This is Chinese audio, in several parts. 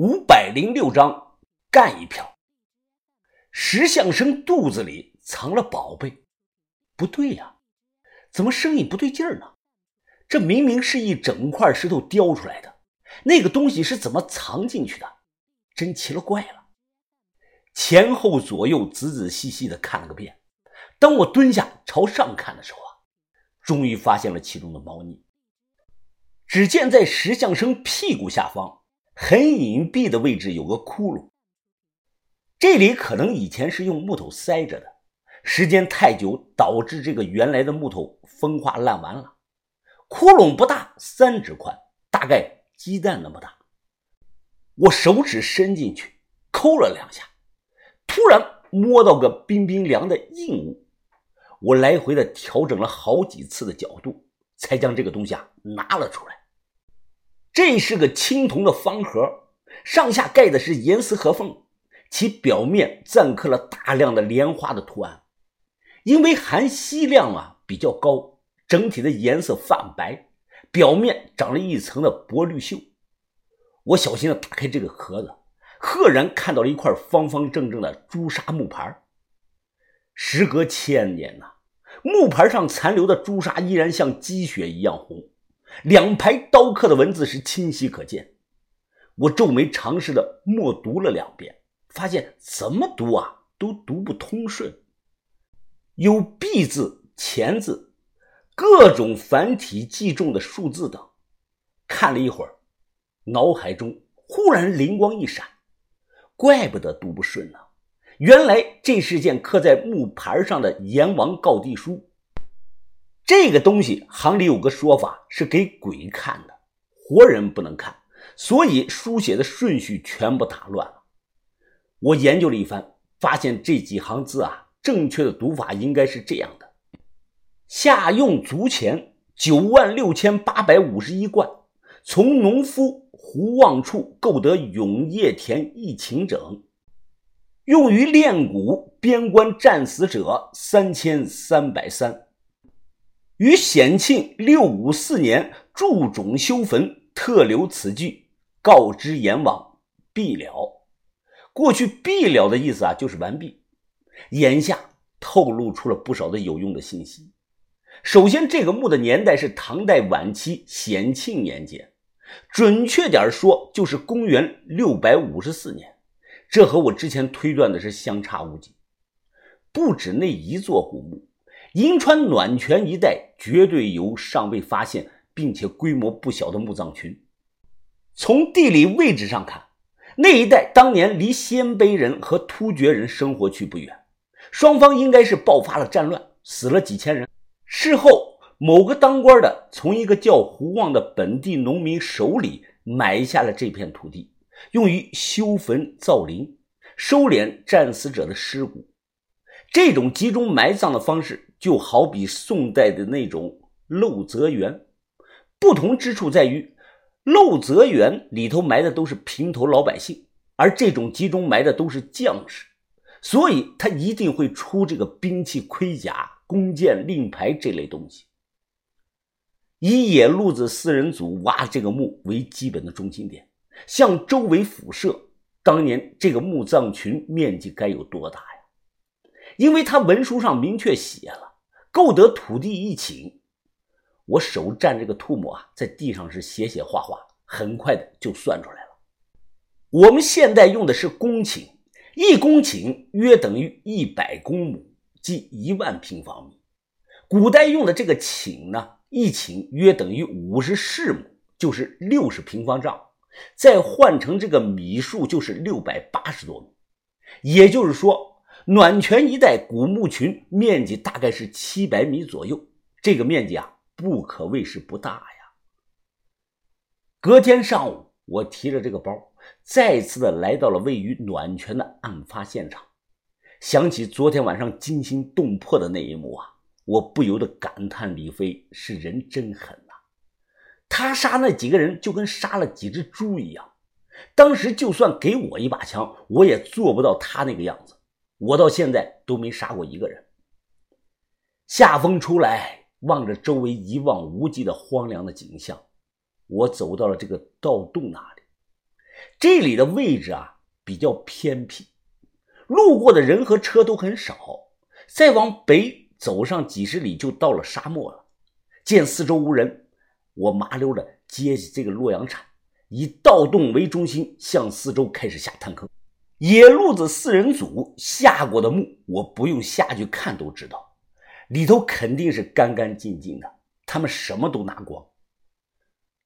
五百零六章，干一票。石相生肚子里藏了宝贝，不对呀，怎么声音不对劲儿呢？这明明是一整块石头雕出来的，那个东西是怎么藏进去的？真奇了怪了。前后左右仔仔细细的看了个遍，当我蹲下朝上看的时候啊，终于发现了其中的猫腻。只见在石相生屁股下方很隐蔽的位置有个窟窿，这里可能以前是用木头塞着的，时间太久导致这个原来的木头风化烂完了。窟窿不大，三指宽，大概鸡蛋那么大。我手指伸进去，抠了两下，突然摸到个冰冰凉的硬物。我来回的调整了好几次的角度，才将这个东西啊拿了出来。这是个青铜的方盒，上下盖的是严丝合缝，其表面錾刻了大量的莲花的图案。因为含锡量啊比较高，整体的颜色泛白，表面长了一层的薄绿锈。我小心的打开这个盒子，赫然看到了一块方方正正的朱砂木牌。时隔千年呐，木牌上残留的朱砂依然像积雪一样红，两排刀刻的文字是清晰可见。我皱眉尝试的默读了两遍，发现怎么读啊都读不通顺，有“币”字、“钱”字，各种繁体记重的数字等。看了一会儿。脑海中忽然灵光一闪，怪不得读不顺呢。原来这是件刻在木牌上的阎王告地书。这个东西行里有个说法是给鬼看的，活人不能看，所以书写的顺序全部打乱了。我研究了一番，发现这几行字啊，正确的读法应该是这样的：下用足钱九万六千八百五十一贯，从农夫。胡望处购得永业田一顷整，用于炼骨边关战死者三千三百三。于显庆六五四年铸冢修坟，特留此句，告知阎王毕了。过去毕了的意思啊，就是完毕。眼下透露出了不少的有用的信息。首先，这个墓的年代是唐代晚期显庆年间。准确点说，就是公元六百五十四年，这和我之前推断的是相差无几。不止那一座古墓，银川暖泉一带绝对有尚未发现并且规模不小的墓葬群。从地理位置上看，那一带当年离鲜卑人和突厥人生活区不远，双方应该是爆发了战乱，死了几千人。事后。某个当官的从一个叫胡望的本地农民手里买下了这片土地，用于修坟造陵，收敛战死者的尸骨。这种集中埋葬的方式，就好比宋代的那种漏泽园。不同之处在于，漏泽园里头埋的都是平头老百姓，而这种集中埋的都是将士，所以他一定会出这个兵器、盔甲、弓箭、令牌这类东西。以野路子四人组挖这个墓为基本的中心点，向周围辐射。当年这个墓葬群面积该有多大？因为他文书上明确写了，购得土地一顷。我手蘸这个吐沫啊，在地上是写写画画，很快的就算出来了。我们现在用的是公顷，一公顷约等于一百公亩，即一万平方米。古代用的这个顷呢？一顷约等于五十四亩，就是六十平方丈，再换成这个米数就是六百八十多米。也就是说，暖泉一带古墓群面积大概是七百米左右。这个面积啊，不可谓是不大呀。隔天上午，我提着这个包，再次的来到了位于暖泉的案发现场。想起昨天晚上惊心动魄的那一幕啊！我不由得感叹：“李飞是人真狠呐！他杀那几个人就跟杀了几只猪一样。当时就算给我一把枪，我也做不到他那个样子。我到现在都没杀过一个人。”夏风出来，望着周围一望无际的荒凉的景象，我走到了这个盗洞那里。这里的位置啊比较偏僻，路过的人和车都很少。再往北走上几十里，就到了沙漠了。见四周无人，我麻溜的接起这个洛阳铲，以盗洞为中心，向四周开始下探坑。野路子四人组下过的墓，我不用下去看都知道，里头肯定是干干净净的。他们什么都拿光。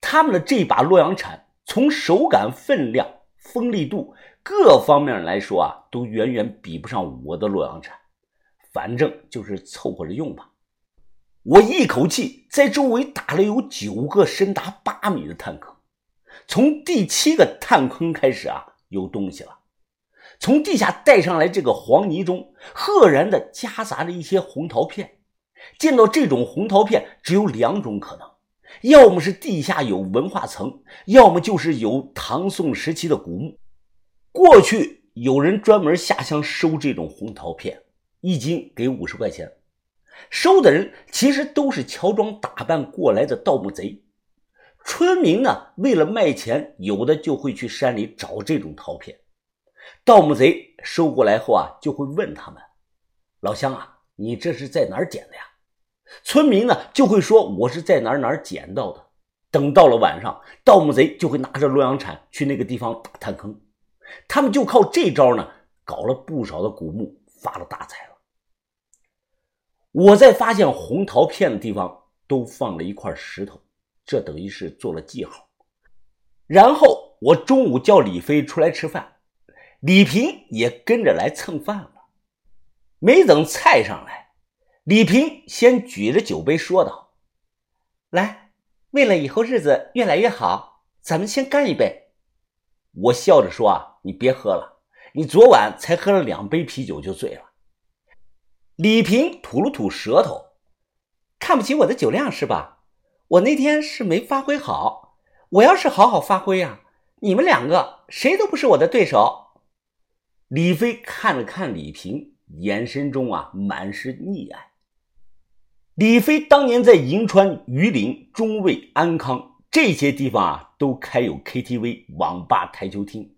他们的这把洛阳铲，从手感、分量、锋利度各方面来说啊，都远远比不上我的洛阳铲。反正就是凑合着用吧。我一口气在周围打了有九个深达八米的探坑，从第七个探坑开始啊，有东西了。从地下带上来这个黄泥中，赫然的夹杂着一些红陶片。见到这种红陶片，只有两种可能。要么是地下有文化层，要么就是有唐宋时期的古墓。过去有人专门下乡收这种红陶片，一斤给五十块钱。收的人其实都是乔装打扮过来的盗墓贼。村民呢，为了卖钱，有的就会去山里找这种陶片。盗墓贼收过来后啊，就会问他们：“老乡啊，你这是在哪儿捡的呀？”村民呢就会说：“我是在哪儿哪儿捡到的。”等到了晚上，盗墓贼就会拿着洛阳铲去那个地方打探坑。他们就靠这招呢，搞了不少的古墓，发了大财了。我在发现红陶片的地方都放了一块石头，这等于是做了记号。然后我中午叫李飞出来吃饭，李平也跟着来蹭饭了。没等菜上来。李平先举着酒杯说道：“来，为了以后日子越来越好，咱们先干一杯。”我笑着说：“啊，你别喝了，你昨晚才喝了两杯啤酒就醉了。”李平吐了吐舌头，看不起我的酒量是吧？我那天是没发挥好，我要是好好发挥呀，你们两个谁都不是我的对手。李飞看了看李平，眼神中啊满是溺爱。李飞当年在银川、榆林、中卫、安康这些地方啊，都开有 KTV、网吧、台球厅。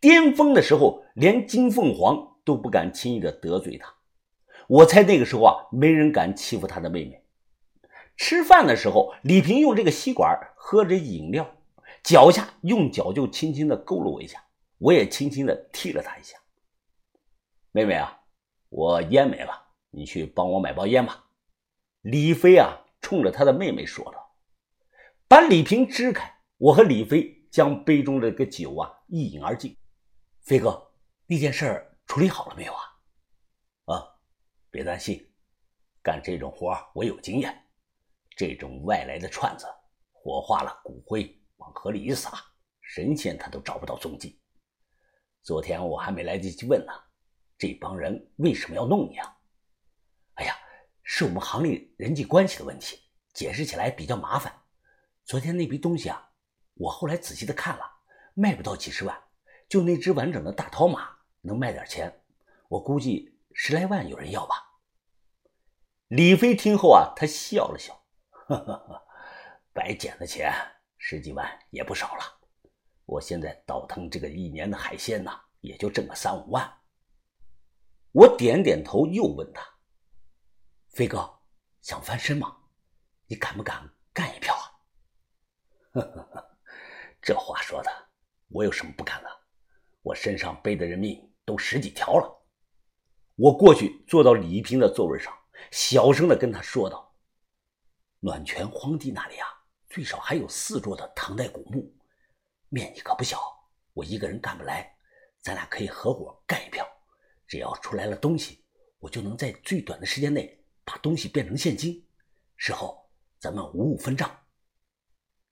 巅峰的时候，连金凤凰都不敢轻易的得罪他。我猜那个时候啊，没人敢欺负他的妹妹。吃饭的时候，李平用这个吸管喝着饮料，脚下用脚就轻轻的勾了我一下，我也轻轻的踢了他一下。妹妹啊，我烟没了，你去帮我买包烟吧。李飞啊，冲着他的妹妹说道：“把李平支开。”我和李飞将杯中的这个酒啊一饮而尽。飞哥，那件事处理好了没有啊？啊，别担心，干这种活我有经验。这种外来的串子，火化了骨灰往河里一撒，神仙他都找不到踪迹。昨天我还没来得及问呢，这帮人为什么要弄你啊？哎呀！是我们行里人际关系的问题，解释起来比较麻烦。昨天那批东西啊，我后来仔细的看了，卖不到几十万，就那只完整的大陶马能卖点钱，我估计十来万有人要吧。李飞听后啊，他笑了笑，呵呵呵，白捡的钱十几万也不少了。我现在倒腾这个一年的海鲜呢，也就挣个三五万。我点点头，又问他。飞哥，想翻身吗？你敢不敢干一票啊？呵呵呵，这话说的，我有什么不敢的？我身上背的人命都十几条了。我过去坐到李一平的座位上，小声的跟他说道：“暖泉荒地那里啊，最少还有四座的唐代古墓，面积可不小。我一个人干不来，咱俩可以合伙干一票。只要出来了东西，我就能在最短的时间内。”把东西变成现金，事后咱们五五分账。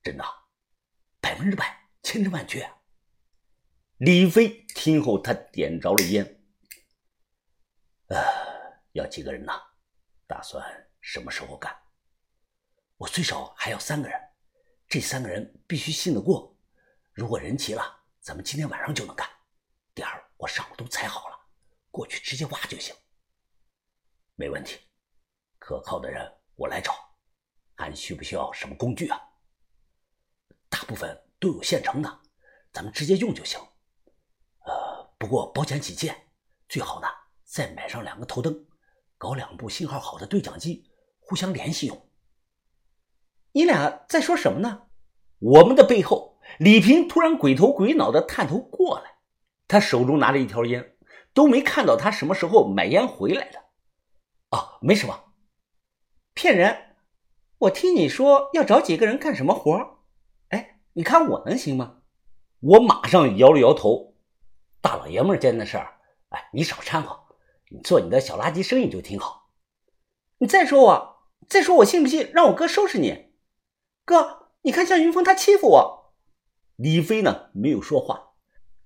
真的，百分之百，千真万确。李飞听后，他点着了烟。呃，要几个人呢？打算什么时候干？我最少还要三个人，这三个人必须信得过。如果人齐了，咱们今天晚上就能干。点儿我上午都踩好了，过去直接挖就行。没问题。可靠的人我来找，还需不需要什么工具啊？大部分都有现成的，咱们直接用就行。呃，不过保险起见，最好呢再买上两个头灯，搞两部信号好的对讲机，互相联系用。你俩在说什么呢？我们的背后，李平突然鬼头鬼脑的探头过来，他手中拿着一条烟，都没看到他什么时候买烟回来的。啊，没什么，骗人！我听你说要找几个人干什么活？哎，你看我能行吗？我马上摇了摇头。大老爷们儿间的事儿，哎，你少掺和，你做你的小垃圾生意就挺好。你再说我，再说我信不信让我哥收拾你？哥，你看向云峰他欺负我。李飞呢，没有说话，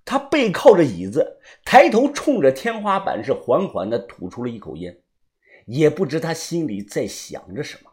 他背靠着椅子，抬头冲着天花板，是缓缓的吐出了一口烟。也不知他心里在想着什么。